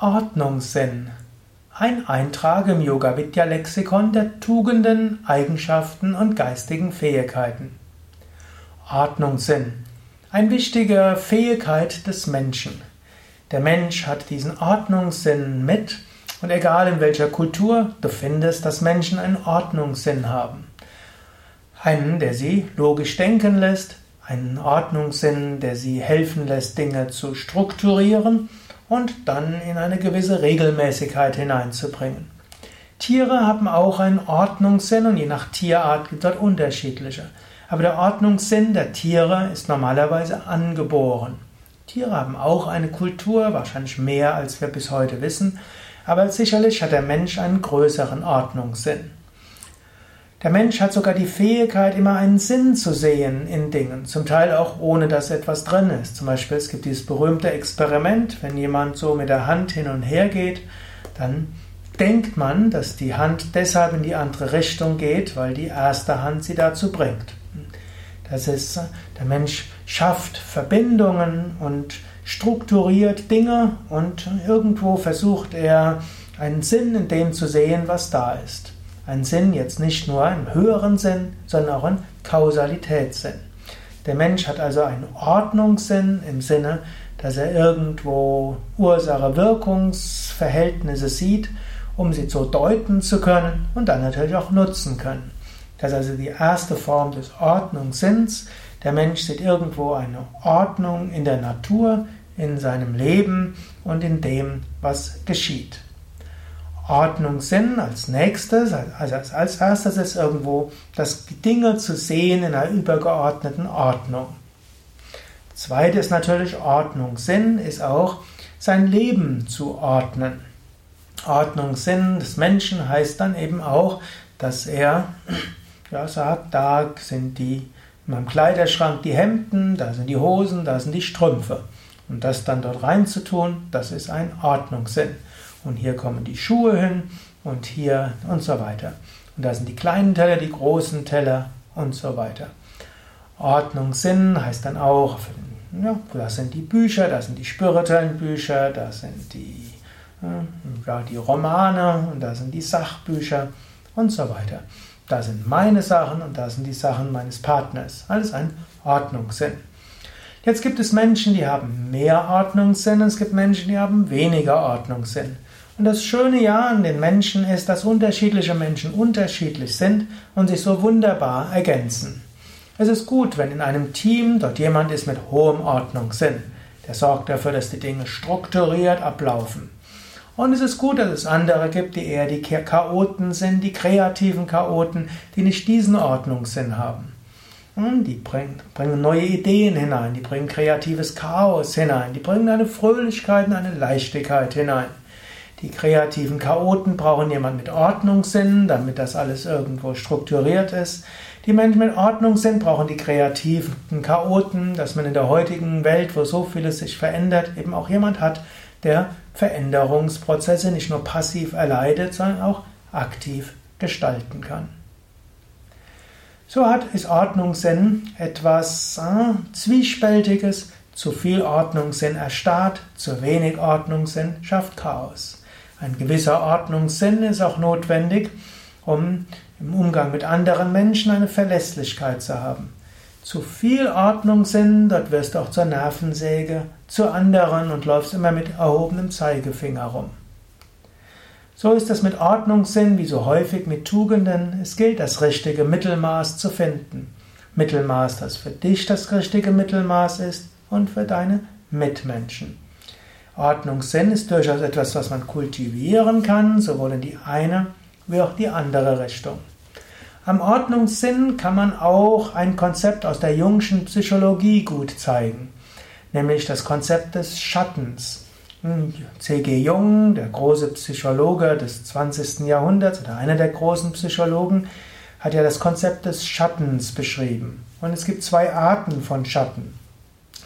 Ordnungssinn. Ein Eintrag im Yoga Vidya Lexikon der Tugenden, Eigenschaften und geistigen Fähigkeiten. Ordnungssinn. Ein wichtiger Fähigkeit des Menschen. Der Mensch hat diesen Ordnungssinn mit und egal in welcher Kultur du findest, dass Menschen einen Ordnungssinn haben. Einen, der sie logisch denken lässt, einen Ordnungssinn, der sie helfen lässt, Dinge zu strukturieren und dann in eine gewisse Regelmäßigkeit hineinzubringen. Tiere haben auch einen Ordnungssinn und je nach Tierart gibt es dort unterschiedliche. Aber der Ordnungssinn der Tiere ist normalerweise angeboren. Tiere haben auch eine Kultur, wahrscheinlich mehr als wir bis heute wissen, aber sicherlich hat der Mensch einen größeren Ordnungssinn. Der Mensch hat sogar die Fähigkeit, immer einen Sinn zu sehen in Dingen, zum Teil auch ohne dass etwas drin ist. Zum Beispiel, es gibt dieses berühmte Experiment, wenn jemand so mit der Hand hin und her geht, dann denkt man, dass die Hand deshalb in die andere Richtung geht, weil die erste Hand sie dazu bringt. Das ist, der Mensch schafft Verbindungen und strukturiert Dinge und irgendwo versucht er einen Sinn in dem zu sehen, was da ist. Ein Sinn jetzt nicht nur im höheren Sinn, sondern auch im Kausalitätssinn. Der Mensch hat also einen Ordnungssinn im Sinne, dass er irgendwo Ursache-Wirkungsverhältnisse sieht, um sie so deuten zu können und dann natürlich auch nutzen können. Das ist also die erste Form des Ordnungssinns. Der Mensch sieht irgendwo eine Ordnung in der Natur, in seinem Leben und in dem, was geschieht. Ordnungssinn als nächstes, also als erstes ist irgendwo das Dinge zu sehen in einer übergeordneten Ordnung. Zweite ist natürlich Ordnungssinn, ist auch sein Leben zu ordnen. Ordnungssinn des Menschen heißt dann eben auch, dass er ja, sagt, da sind die in meinem Kleiderschrank die Hemden, da sind die Hosen, da sind die Strümpfe. Und das dann dort reinzutun, das ist ein Ordnungssinn und hier kommen die Schuhe hin und hier und so weiter. Und da sind die kleinen Teller, die großen Teller und so weiter. Ordnungssinn heißt dann auch, ja, das sind die Bücher, das sind die spirituellen Bücher, das sind die, ja, die Romane und da sind die Sachbücher und so weiter. Da sind meine Sachen und da sind die Sachen meines Partners. Alles ein Ordnungssinn. Jetzt gibt es Menschen, die haben mehr Ordnungssinn und es gibt Menschen, die haben weniger Ordnungssinn. Und das Schöne ja an den Menschen ist, dass unterschiedliche Menschen unterschiedlich sind und sich so wunderbar ergänzen. Es ist gut, wenn in einem Team dort jemand ist mit hohem Ordnungssinn. Der sorgt dafür, dass die Dinge strukturiert ablaufen. Und es ist gut, dass es andere gibt, die eher die Chaoten sind, die kreativen Chaoten, die nicht diesen Ordnungssinn haben. Und die bringen, bringen neue Ideen hinein, die bringen kreatives Chaos hinein, die bringen eine Fröhlichkeit und eine Leichtigkeit hinein. Die kreativen Chaoten brauchen jemand mit Ordnungssinn, damit das alles irgendwo strukturiert ist. Die Menschen mit Ordnungssinn brauchen die kreativen Chaoten, dass man in der heutigen Welt, wo so vieles sich verändert, eben auch jemand hat, der Veränderungsprozesse nicht nur passiv erleidet, sondern auch aktiv gestalten kann. So hat ist Ordnungssinn etwas äh, Zwiespältiges. Zu viel Ordnungssinn erstarrt, zu wenig Ordnungssinn schafft Chaos. Ein gewisser Ordnungssinn ist auch notwendig, um im Umgang mit anderen Menschen eine Verlässlichkeit zu haben. Zu viel Ordnungssinn, dort wirst du auch zur Nervensäge, zu anderen und läufst immer mit erhobenem Zeigefinger rum. So ist es mit Ordnungssinn wie so häufig mit Tugenden. Es gilt, das richtige Mittelmaß zu finden. Mittelmaß, das für dich das richtige Mittelmaß ist und für deine Mitmenschen. Ordnungssinn ist durchaus etwas, was man kultivieren kann, sowohl in die eine wie auch die andere Richtung. Am Ordnungssinn kann man auch ein Konzept aus der jungschen Psychologie gut zeigen, nämlich das Konzept des Schattens. Hm, C.G. Jung, der große Psychologe des 20. Jahrhunderts oder einer der großen Psychologen, hat ja das Konzept des Schattens beschrieben. Und es gibt zwei Arten von Schatten.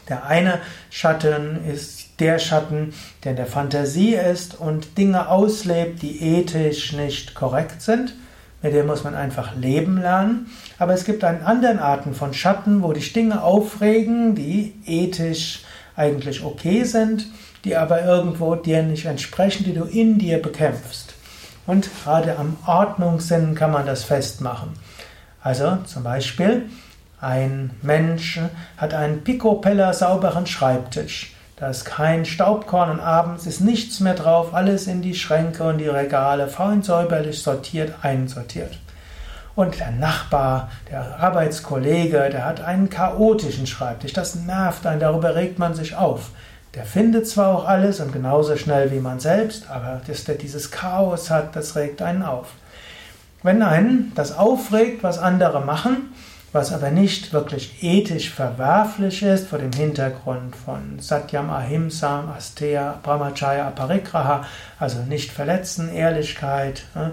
Der eine Schatten ist der Schatten, der in der Fantasie ist und Dinge auslebt, die ethisch nicht korrekt sind. Mit dem muss man einfach leben lernen. Aber es gibt einen anderen Arten von Schatten, wo dich Dinge aufregen, die ethisch eigentlich okay sind, die aber irgendwo dir nicht entsprechen, die du in dir bekämpfst. Und gerade am Ordnungssinn kann man das festmachen. Also zum Beispiel, ein Mensch hat einen picopella sauberen Schreibtisch. Da ist kein Staubkorn und abends ist nichts mehr drauf, alles in die Schränke und die Regale fein säuberlich sortiert, einsortiert. Und der Nachbar, der Arbeitskollege, der hat einen chaotischen Schreibtisch. Das nervt einen, darüber regt man sich auf. Der findet zwar auch alles und genauso schnell wie man selbst, aber dass der dieses Chaos hat, das regt einen auf. Wenn einen das aufregt, was andere machen, was aber nicht wirklich ethisch verwerflich ist, vor dem Hintergrund von Satyam Ahimsa, Asteya, Brahmacharya, Aparigraha, also nicht verletzen, Ehrlichkeit, äh,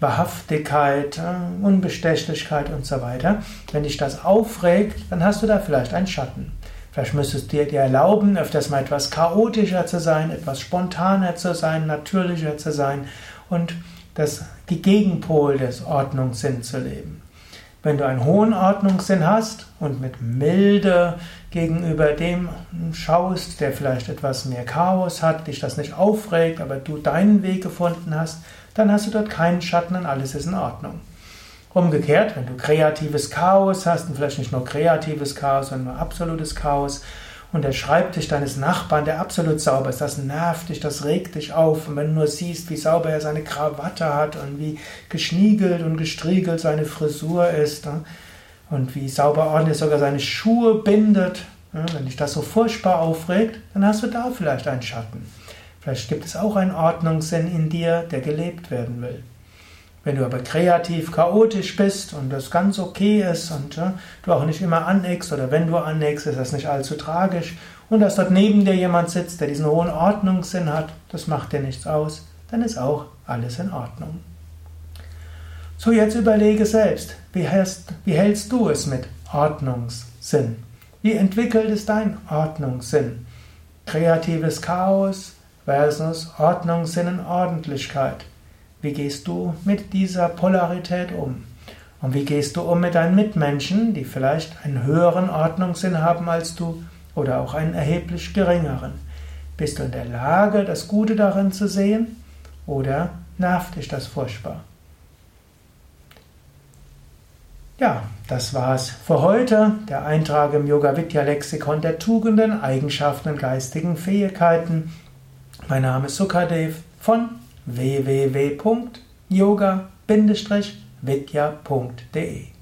Wahrhaftigkeit, äh, Unbestechlichkeit und so weiter. Wenn dich das aufregt, dann hast du da vielleicht einen Schatten. Vielleicht müsstest du dir erlauben, öfters mal etwas chaotischer zu sein, etwas spontaner zu sein, natürlicher zu sein und das, die Gegenpol des Ordnungssinn zu leben. Wenn du einen hohen Ordnungssinn hast und mit Milde gegenüber dem schaust, der vielleicht etwas mehr Chaos hat, dich das nicht aufregt, aber du deinen Weg gefunden hast, dann hast du dort keinen Schatten und alles ist in Ordnung. Umgekehrt, wenn du kreatives Chaos hast und vielleicht nicht nur kreatives Chaos, sondern nur absolutes Chaos, und der Schreibtisch deines Nachbarn, der absolut sauber ist, das nervt dich, das regt dich auf. Und wenn du nur siehst, wie sauber er seine Krawatte hat und wie geschniegelt und gestriegelt seine Frisur ist und wie sauber ordentlich sogar seine Schuhe bindet, wenn dich das so furchtbar aufregt, dann hast du da vielleicht einen Schatten. Vielleicht gibt es auch einen Ordnungssinn in dir, der gelebt werden will. Wenn du aber kreativ, chaotisch bist und das ganz okay ist und ja, du auch nicht immer aneckst oder wenn du aneckst, ist das nicht allzu tragisch und dass dort neben dir jemand sitzt, der diesen hohen Ordnungssinn hat, das macht dir nichts aus, dann ist auch alles in Ordnung. So, jetzt überlege selbst, wie hältst, wie hältst du es mit Ordnungssinn? Wie entwickelt es dein Ordnungssinn? Kreatives Chaos versus Ordnungssinn und Ordentlichkeit. Wie gehst du mit dieser Polarität um? Und wie gehst du um mit deinen Mitmenschen, die vielleicht einen höheren Ordnungssinn haben als du oder auch einen erheblich geringeren? Bist du in der Lage, das Gute darin zu sehen oder nervt dich das furchtbar? Ja, das war's für heute. Der Eintrag im Yoga Vidya Lexikon der Tugenden, Eigenschaften und geistigen Fähigkeiten. Mein Name ist Sukadev von www.yoga-vidya.de